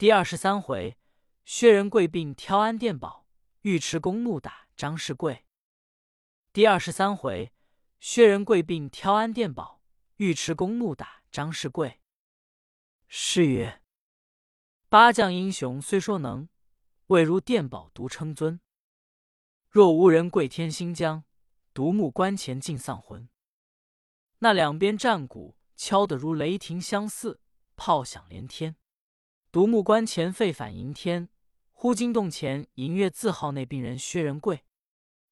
第二十三回，薛仁贵并挑安殿宝，尉迟恭怒打张士贵。第二十三回，薛仁贵并挑安殿宝，尉迟恭怒打张士贵。诗曰：“八将英雄虽说能，未如殿宝独称尊。若无人贵天心将，独木关前尽丧魂。”那两边战鼓敲得如雷霆相似，炮响连天。独木关前沸反迎天，忽惊动前银月字号那病人薛仁贵。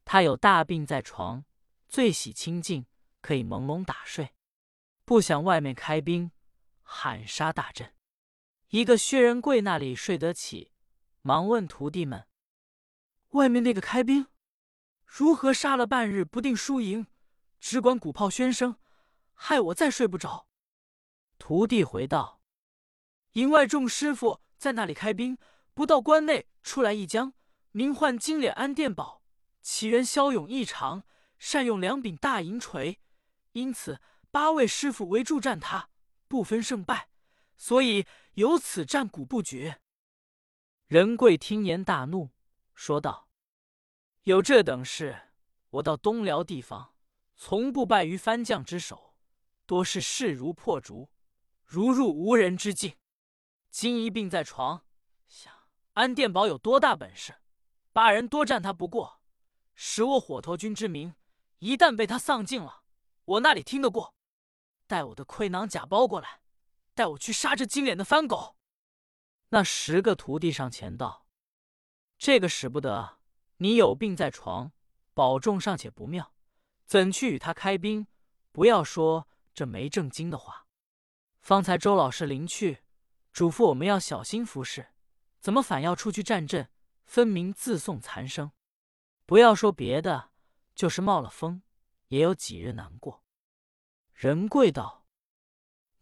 他有大病在床，最喜清静，可以朦胧打睡。不想外面开兵，喊杀大阵。一个薛仁贵那里睡得起，忙问徒弟们：“外面那个开兵，如何杀了半日不定输赢？只管鼓炮喧声，害我再睡不着。”徒弟回道。营外众师傅在那里开兵，不到关内出来一将，名唤金脸安殿宝，其人骁勇异常，善用两柄大银锤，因此八位师傅围住战他，不分胜败，所以由此战鼓不绝。仁贵听言大怒，说道：“有这等事，我到东辽地方，从不败于番将之手，多是势如破竹，如入无人之境。”今一病在床，想安殿宝有多大本事，八人多战他不过，使我火头军之名一旦被他丧尽了，我那里听得过？带我的盔囊甲包过来，带我去杀这金脸的番狗。那十个徒弟上前道：“这个使不得，你有病在床，保重尚且不妙，怎去与他开兵？不要说这没正经的话。方才周老师临去。”嘱咐我们要小心服侍，怎么反要出去战阵？分明自送残生。不要说别的，就是冒了风，也有几日难过。仁贵道：“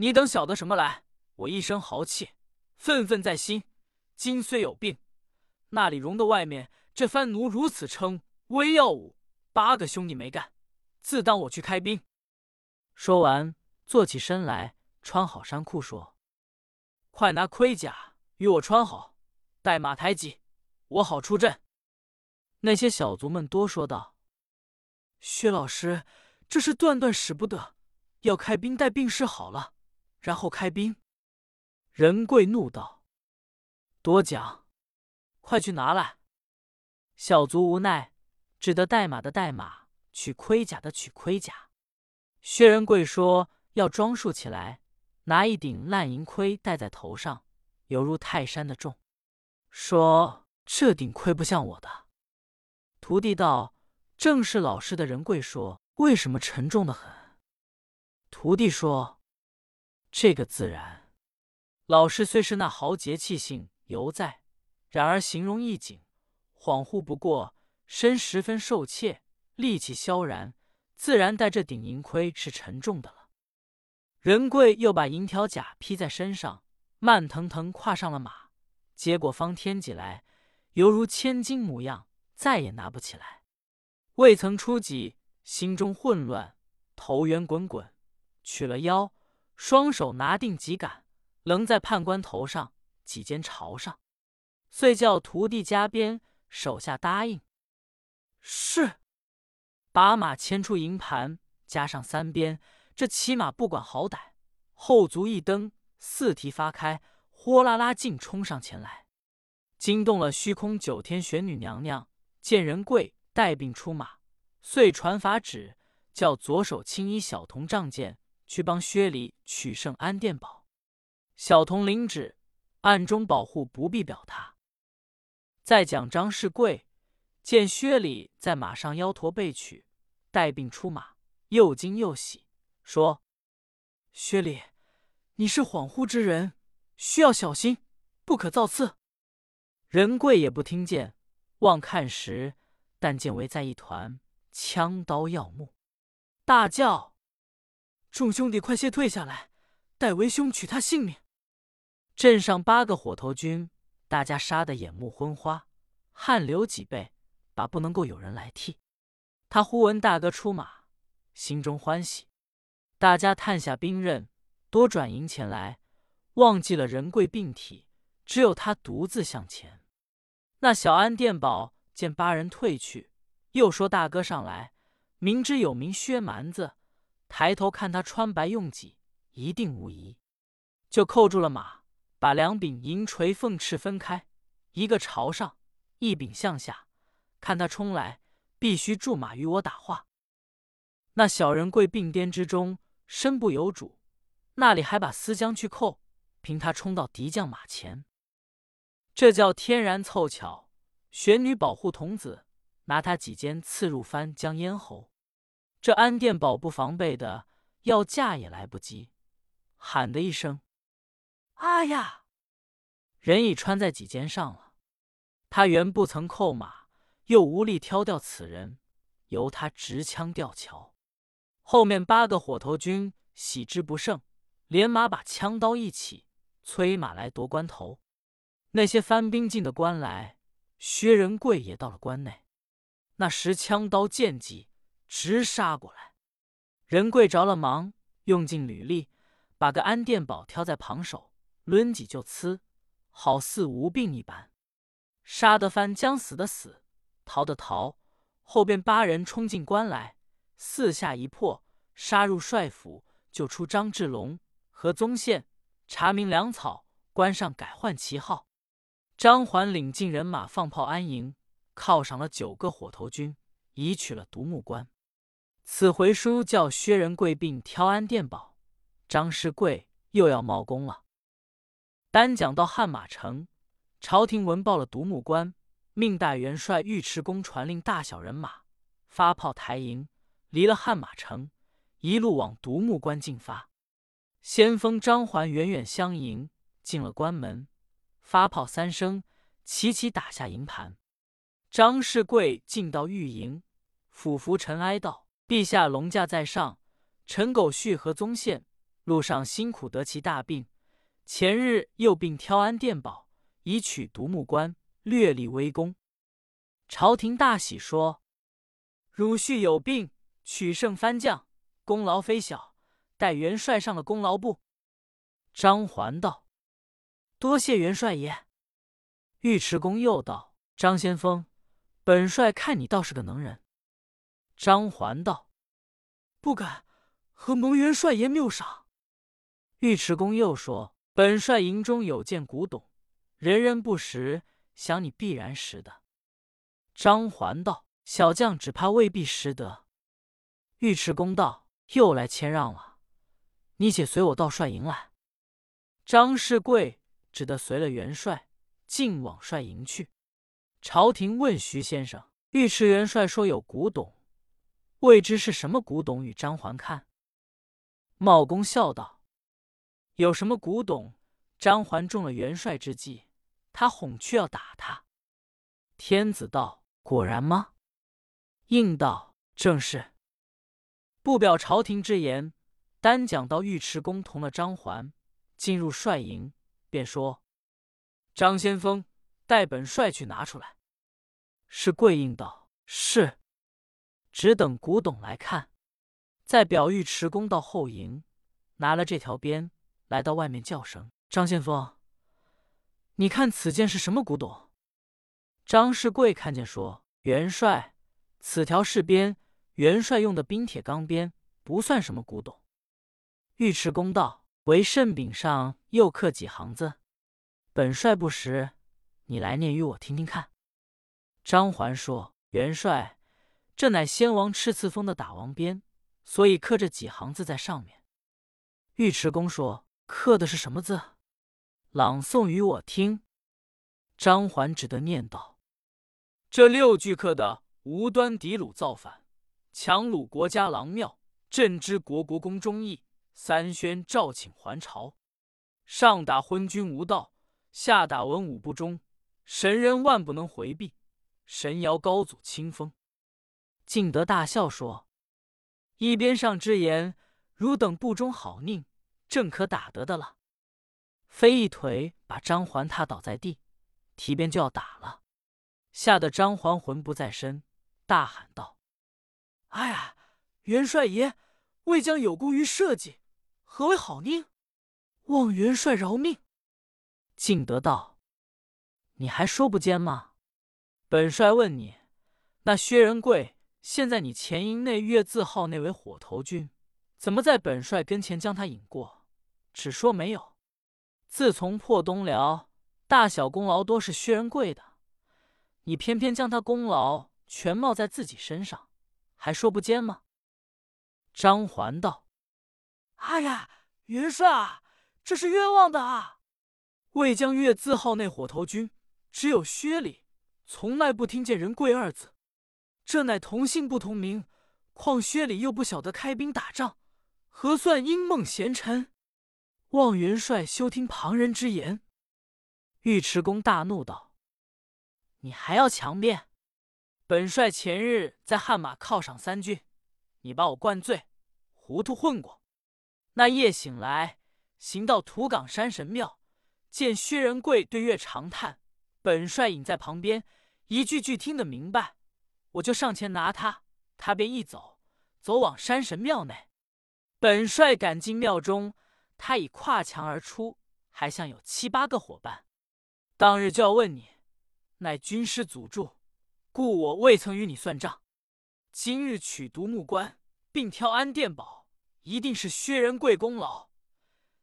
你等晓得什么来？我一生豪气，愤愤在心。今虽有病，那里容得外面这番奴如此称威耀武？八个兄弟没干，自当我去开兵。”说完，坐起身来，穿好衫裤，说。快拿盔甲与我穿好，带马抬戟，我好出阵。那些小卒们多说道：“薛老师，这是断断使不得，要开兵待病势好了，然后开兵。”仁贵怒道：“多讲，快去拿来！”小卒无奈，只得带马的带马，取盔甲的取盔甲。薛仁贵说：“要装束起来。”拿一顶烂银盔戴在头上，犹如泰山的重。说这顶盔不像我的。徒弟道：“正是老师的仁贵说，为什么沉重的很？”徒弟说：“这个自然。老师虽是那豪杰气性犹在，然而形容一景，恍惚不过，身十分受怯，力气萧然，自然戴这顶银盔是沉重的。”仁贵又把银条甲披在身上，慢腾腾跨上了马，接过方天戟来，犹如千斤模样，再也拿不起来。未曾出戟，心中混乱，头圆滚滚，取了腰，双手拿定戟杆，棱在判官头上，戟尖朝上，遂叫徒弟加鞭，手下答应。是，把马牵出营盘，加上三鞭。这骑马不管好歹，后足一蹬，四蹄发开，豁啦啦劲冲上前来，惊动了虚空九天玄女娘娘。见仁贵带病出马，遂传法旨，叫左手青衣小童仗剑去帮薛礼取圣安殿宝。小童领旨，暗中保护，不必表他。再讲张世贵见薛礼在马上腰驼背取，带病出马，又惊又喜。说：“薛礼，你是恍惚之人，需要小心，不可造次。”仁贵也不听见，望看时，但见围在一团，枪刀耀目，大叫：“众兄弟，快些退下来，待为兄取他性命！”镇上八个火头军，大家杀得眼目昏花，汗流几背，把不能够有人来替。他忽闻大哥出马，心中欢喜。大家探下兵刃，多转营前来，忘记了人贵病体，只有他独自向前。那小安殿宝见八人退去，又说：“大哥上来，明知有名薛蛮子，抬头看他穿白用戟，一定无疑。”就扣住了马，把两柄银锤凤翅分开，一个朝上，一柄向下，看他冲来，必须驻马与我打话。那小人跪并颠之中，身不由主，那里还把丝缰去扣？凭他冲到敌将马前，这叫天然凑巧。玄女保护童子，拿他几尖刺入翻将咽喉。这安殿宝不防备的，要架也来不及，喊的一声。啊呀！人已穿在几肩上了。他原不曾扣马，又无力挑掉此人，由他执枪吊桥。后面八个火头军喜之不胜，连马把枪刀一起，催马来夺关头。那些番兵进的关来，薛仁贵也到了关内。那时枪刀剑戟直杀过来，仁贵着了忙，用尽履力，把个安殿宝挑在旁手。抡戟就刺，好似无病一般。杀得翻将死的死，逃的逃。后边八人冲进关来，四下一破，杀入帅府，救出张志龙和宗宪，查明粮草，关上改换旗号。张环领进人马放炮安营，犒赏了九个火头军，已取了独木关。此回书叫薛仁贵并挑安殿宝，张世贵又要冒功了。单讲到汉马城，朝廷闻报了独木关，命大元帅尉迟恭传令大小人马发炮抬营，离了汉马城，一路往独木关进发。先锋张环远远相迎，进了关门，发炮三声，齐齐打下营盘。张世贵进到御营，俯伏尘埃道：“陛下龙驾在上，陈狗续和宗宪路上辛苦得其大病。”前日又并挑安殿宝，以取独木关，略立微功。朝廷大喜，说：“汝婿有病，取胜番将，功劳非小，待元帅上了功劳簿。”张环道：“多谢元帅爷。”尉迟恭又道：“张先锋，本帅看你倒是个能人。”张环道：“不敢，和蒙元帅爷谬赏。”尉迟恭又说。本帅营中有件古董，人人不识，想你必然识得。张环道：“小将只怕未必识得。”尉迟恭道：“又来谦让了，你且随我到帅营来。”张世贵只得随了元帅，进往帅营去。朝廷问徐先生：“尉迟元帅说有古董，未知是什么古董？”与张环看。茂公笑道。有什么古董？张环中了元帅之计，他哄去要打他。天子道：“果然吗？”应道：“正是。”不表朝廷之言，单讲到尉迟恭同了张环进入帅营，便说：“张先锋，待本帅去拿出来。”是贵应道：“是。”只等古董来看。再表尉迟恭到后营，拿了这条鞭。来到外面叫声：“张先锋，你看此件是什么古董？”张世贵看见说：“元帅，此条是鞭，元帅用的冰铁钢鞭，不算什么古董。”尉迟恭道：“为圣柄上又刻几行字？本帅不识，你来念与我听听看。”张环说：“元帅，这乃先王敕赐封的打王鞭，所以刻着几行字在上面。”尉迟恭说。刻的是什么字？朗诵与我听。张环只得念道：“这六句刻的无端敌虏造反，强掳国家郎庙，朕知国国公忠义，三宣诏请还朝。上打昏君无道，下打文武不忠，神人万不能回避。神摇高祖清风。”敬德大笑说：“一边上之言，汝等不忠好佞。”正可打得的了，飞一腿把张环踏倒在地，提鞭就要打了，吓得张环魂不在身，大喊道：“哎呀，元帅爷，未将有功于社稷，何为好佞？望元帅饶命！”敬德道：“你还说不奸吗？本帅问你，那薛仁贵现在你前营内月字号那位火头军，怎么在本帅跟前将他引过？只说没有。自从破东辽，大小功劳多是薛仁贵的，你偏偏将他功劳全冒在自己身上，还说不奸吗？张环道：“哎呀，元帅啊，这是冤枉的啊！魏将月字号那火头军，只有薛礼，从来不听见人贵二字，这乃同姓不同名，况薛礼又不晓得开兵打仗，何算因梦贤臣？”望元帅休听旁人之言。尉迟恭大怒道：“你还要强辩？本帅前日在汉马犒赏三军，你把我灌醉，糊涂混过。那夜醒来，行到土岗山神庙，见薛仁贵对月长叹，本帅隐在旁边，一句句听得明白，我就上前拿他，他便一走，走往山神庙内。本帅赶进庙中。”他已跨墙而出，还像有七八个伙伴。当日就要问你，乃军师阻住，故我未曾与你算账。今日取独木关，并挑安殿堡，一定是薛仁贵功劳。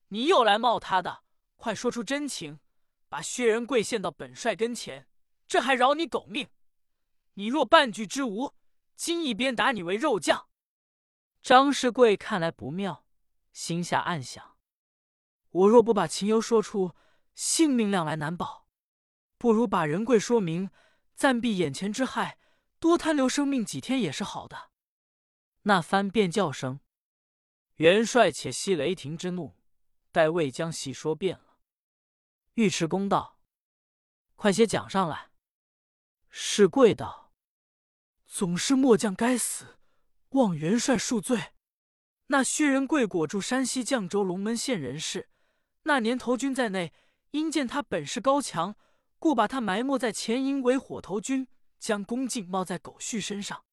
你又来冒他的，快说出真情，把薛仁贵献到本帅跟前，这还饶你狗命。你若半句之无，今一鞭打你为肉酱。张世贵看来不妙，心下暗想。我若不把情由说出，性命量来难保，不如把仁贵说明，暂避眼前之害，多贪留生命几天也是好的。那番便叫声，元帅且息雷霆之怒，待魏将细说遍了。尉迟恭道：“快些讲上来。”是贵道：“总是末将该死，望元帅恕罪。那薛仁贵果住山西绛州龙门县人士。”那年头军在内，因见他本事高强，故把他埋没在前营为火头军，将弓箭冒在狗婿身上。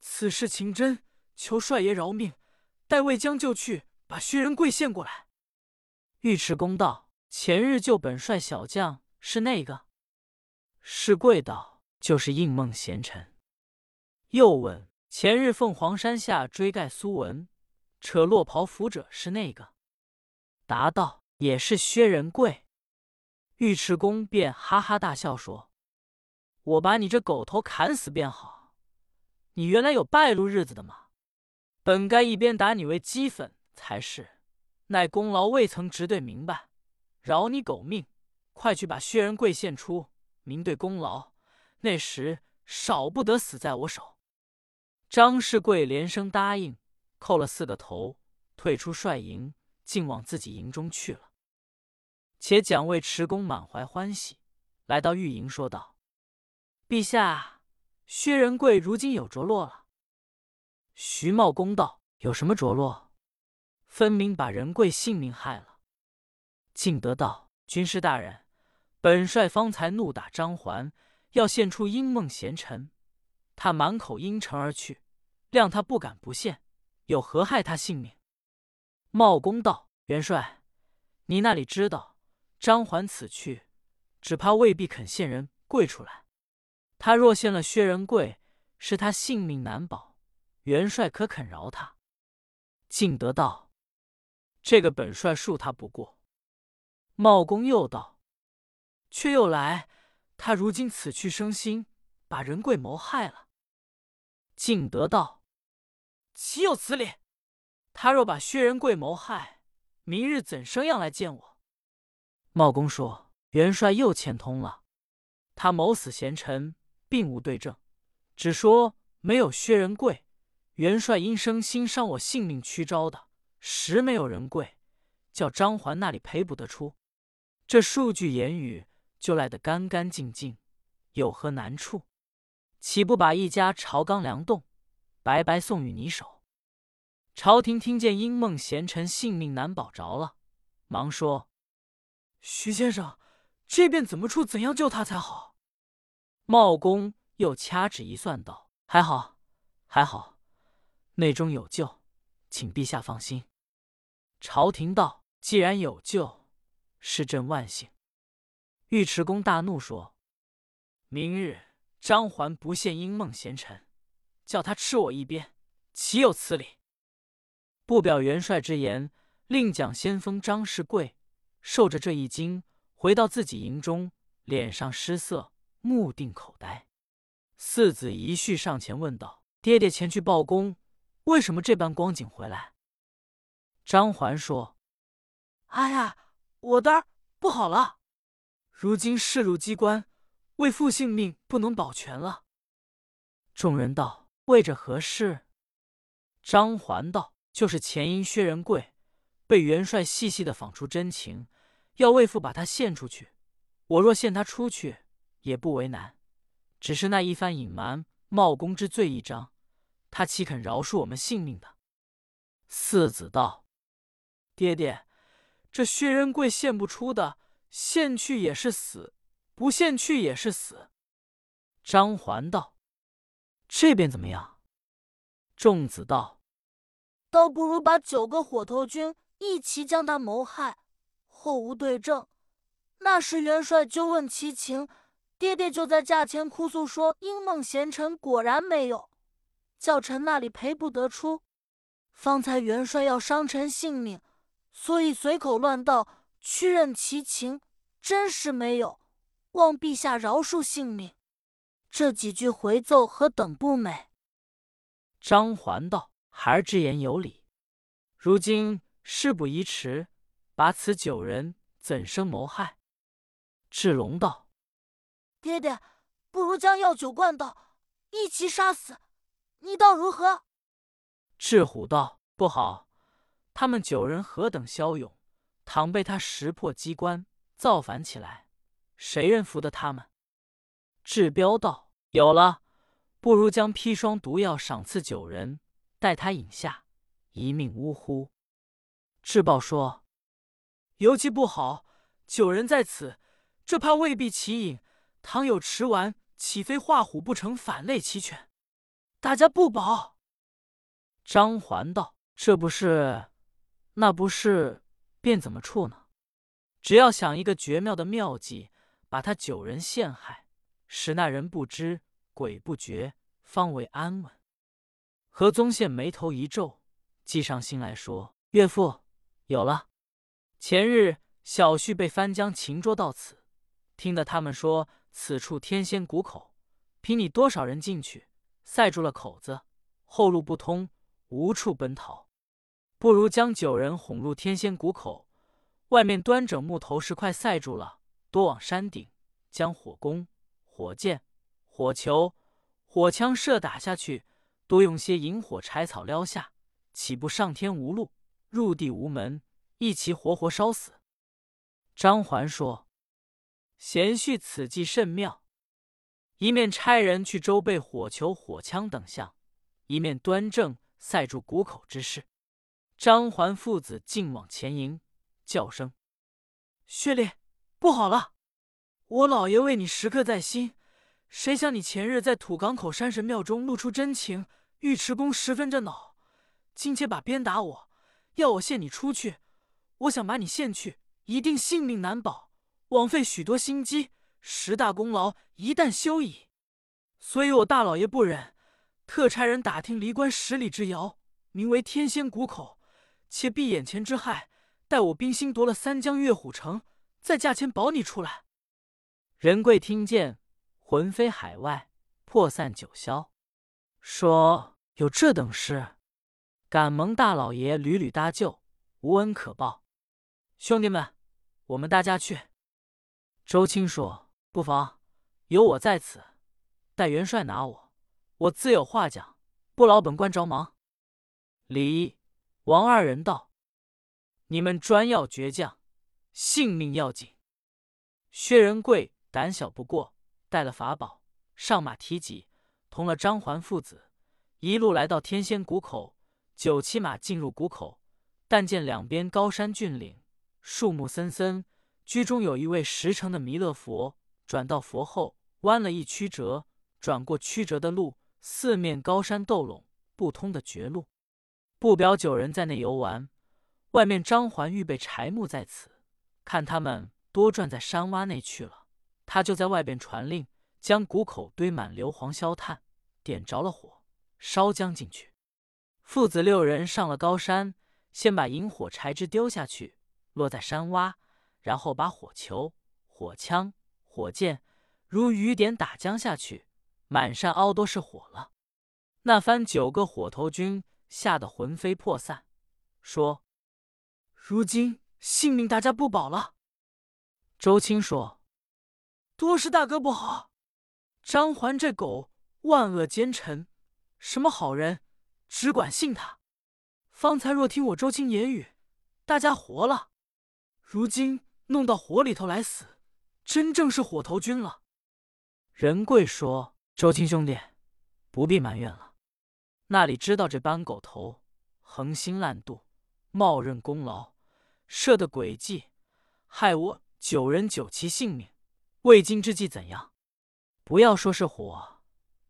此事情真，求帅爷饶命，待魏将就去把薛仁贵献过来。尉迟恭道：“前日救本帅小将是那个？”是贵道：“就是应梦贤臣。”又问：“前日凤凰山下追盖苏文，扯落袍服者是那个？”答道。也是薛仁贵，尉迟恭便哈哈大笑说：“我把你这狗头砍死便好，你原来有败露日子的吗？本该一边打你为鸡粉才是，奈功劳未曾直对明白，饶你狗命！快去把薛仁贵献出，明对功劳，那时少不得死在我手。”张世贵连声答应，叩了四个头，退出帅营，竟往自己营中去了。且蒋尉迟恭满怀欢喜，来到御营，说道：“陛下，薛仁贵如今有着落了。”徐茂公道：“有什么着落？分明把仁贵性命害了。”敬德道：“军师大人，本帅方才怒打张环，要献出英梦贤臣，他满口应承而去，谅他不敢不献，有何害他性命？”茂公道：“元帅，你那里知道？”张环此去，只怕未必肯献人贵出来。他若献了薛仁贵，是他性命难保。元帅可肯饶他？敬德道：“这个本帅恕他不过。”茂公又道：“却又来，他如今此去生心，把仁贵谋害了。”敬德道：“岂有此理！他若把薛仁贵谋害，明日怎生样来见我？”茂公说：“元帅又欠通了。他谋死贤臣，并无对证，只说没有薛仁贵。元帅因生心伤我性命屈招的，实没有仁贵，叫张环那里赔不得出。这数句言语就赖得干干净净，有何难处？岂不把一家朝纲梁栋白白送与你手？”朝廷听见因梦贤臣性命难保着了，忙说。徐先生，这便怎么处？怎样救他才好？茂公又掐指一算，道：“还好，还好，内中有救，请陛下放心。”朝廷道：“既然有救，是朕万幸。”尉迟恭大怒，说：“明日张环不献英梦贤臣，叫他吃我一鞭，岂有此理！”不表元帅之言，令蒋先锋张士贵受着这一惊，回到自己营中，脸上失色，目定口呆。四子一绪上前问道：“爹爹前去报功，为什么这般光景回来？”张环说：“哎呀，我的儿不好了！如今事入机关，为父性命不能保全了。”众人道：“为着何事？”张环道。就是前因薛仁贵被元帅细细的访出真情，要魏父把他献出去。我若献他出去，也不为难。只是那一番隐瞒冒功之罪一章，他岂肯饶恕我们性命的？四子道：“爹爹，这薛仁贵献不出的，献去也是死，不献去也是死。”张环道：“这边怎么样？”众子道。倒不如把九个火头军一齐将他谋害，后无对证。那时元帅纠问其情，爹爹就在驾前哭诉说：“英梦贤臣果然没有，教臣那里赔不得出。方才元帅要伤臣性命，所以随口乱道，屈认其情，真是没有，望陛下饶恕性命。”这几句回奏何等不美！张环道。孩儿之言有理，如今事不宜迟，把此九人怎生谋害？智龙道：“爹爹，不如将药酒灌倒，一齐杀死，你道如何？”智虎道：“不好，他们九人何等骁勇，倘被他识破机关，造反起来，谁人服得他们？”智彪道：“有了，不如将砒霜毒药赏赐九人。”待他饮下，一命呜呼。智报说：“尤其不好，九人在此，这怕未必起饮。倘有迟丸，岂非画虎不成反类齐全？大家不保。”张环道：“这不是，那不是，便怎么处呢？只要想一个绝妙的妙计，把他九人陷害，使那人不知，鬼不觉，方为安稳。”何宗宪眉头一皱，计上心来说：“岳父，有了。前日小婿被翻江擒捉到此，听得他们说此处天仙谷口，凭你多少人进去，塞住了口子，后路不通，无处奔逃。不如将九人哄入天仙谷口，外面端整木头石块塞住了，多往山顶将火攻、火箭、火球、火枪射打下去。”多用些引火柴草撩下，岂不上天无路，入地无门，一齐活活烧死？张环说：“贤婿此计甚妙。”一面差人去周备火球、火枪等项，一面端正塞住谷口之事。张环父子竟往前迎，叫声：“薛烈，不好了！我老爷为你时刻在心，谁想你前日在土港口山神庙中露出真情。”尉迟恭十分着恼，今且把鞭打我，要我献你出去。我想把你献去，一定性命难保，枉费许多心机，十大功劳一旦休矣。所以我大老爷不忍，特差人打听离关十里之遥，名为天仙谷口，且避眼前之害，待我兵心夺了三江月虎城，再驾前保你出来。仁贵听见，魂飞海外，魄散九霄。说有这等事，敢蒙大老爷屡屡搭救，无恩可报。兄弟们，我们大家去。周青说：“不妨，有我在此，待元帅拿我，我自有话讲，不劳本官着忙。”李、王二人道：“你们专要倔强，性命要紧。”薛仁贵胆小不过，带了法宝，上马提戟。同了张环父子，一路来到天仙谷口，九骑马进入谷口，但见两边高山峻岭，树木森森，居中有一位石城的弥勒佛。转到佛后，弯了一曲折，转过曲折的路，四面高山斗垄，不通的绝路。不表九人在内游玩，外面张环预备柴木在此，看他们多转在山洼内去了。他就在外边传令，将谷口堆满硫磺硝炭，点着了火，烧将进去。父子六人上了高山，先把引火柴枝丢下去，落在山洼，然后把火球、火枪、火箭如雨点打将下去，满山凹都是火了。那番九个火头军吓得魂飞魄散，说：“如今性命大家不保了。”周青说：“多是大哥不好，张环这狗万恶奸臣，什么好人？”只管信他。方才若听我周青言语，大家活了；如今弄到火里头来死，真正是火头军了。仁贵说：“周青兄弟，不必埋怨了。那里知道这班狗头横心烂肚，冒认功劳，设的诡计，害我九人九旗性命。未经之计怎样？不要说是火，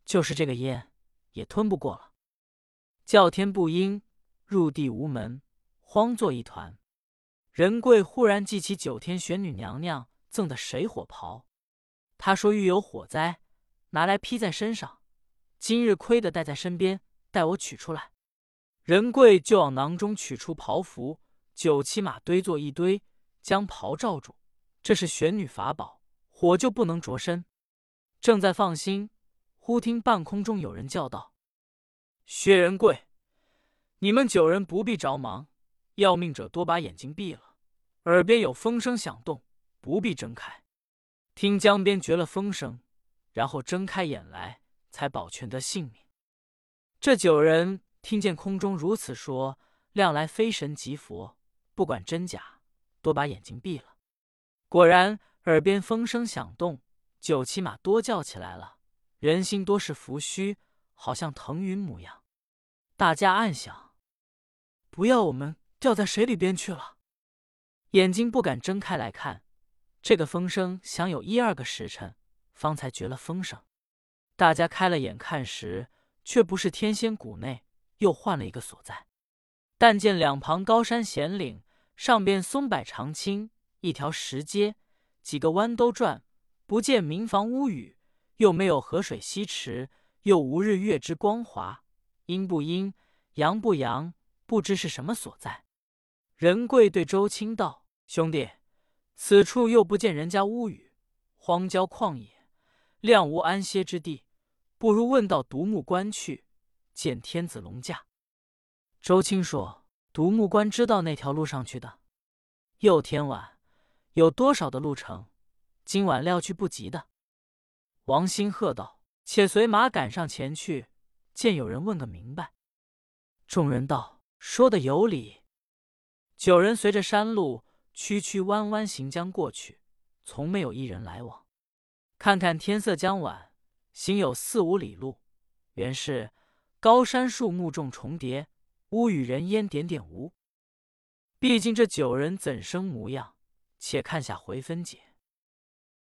就是这个烟，也吞不过了。”叫天不应，入地无门，慌作一团。仁贵忽然记起九天玄女娘娘赠的水火袍，他说遇有火灾，拿来披在身上。今日亏得带在身边，待我取出来。仁贵就往囊中取出袍服，九骑马堆作一堆，将袍罩住。这是玄女法宝，火就不能着身。正在放心，忽听半空中有人叫道。薛仁贵，你们九人不必着忙，要命者多把眼睛闭了。耳边有风声响动，不必睁开。听江边绝了风声，然后睁开眼来，才保全得性命。这九人听见空中如此说，亮来非神即佛，不管真假，多把眼睛闭了。果然，耳边风声响动，九骑马多叫起来了，人心多是浮虚，好像腾云模样。大家暗想：不要我们掉在水里边去了。眼睛不敢睁开来看，这个风声响有一二个时辰，方才绝了风声。大家开了眼看时，却不是天仙谷内，又换了一个所在。但见两旁高山险岭，上边松柏长青，一条石阶，几个弯兜转，不见民房屋宇，又没有河水溪池，又无日月之光华。阴不阴，阳不阳，不知是什么所在。仁贵对周青道：“兄弟，此处又不见人家屋宇，荒郊旷野，亮无安歇之地，不如问到独木关去，见天子龙驾。”周青说：“独木关知道那条路上去的，又天晚，有多少的路程？今晚料去不及的。”王兴喝道：“且随马赶上前去。”见有人问个明白，众人道：“说的有理。”九人随着山路曲曲弯弯行将过去，从没有一人来往。看看天色将晚，行有四五里路，原是高山树木重重叠，屋宇人烟点点无。毕竟这九人怎生模样？且看下回分解。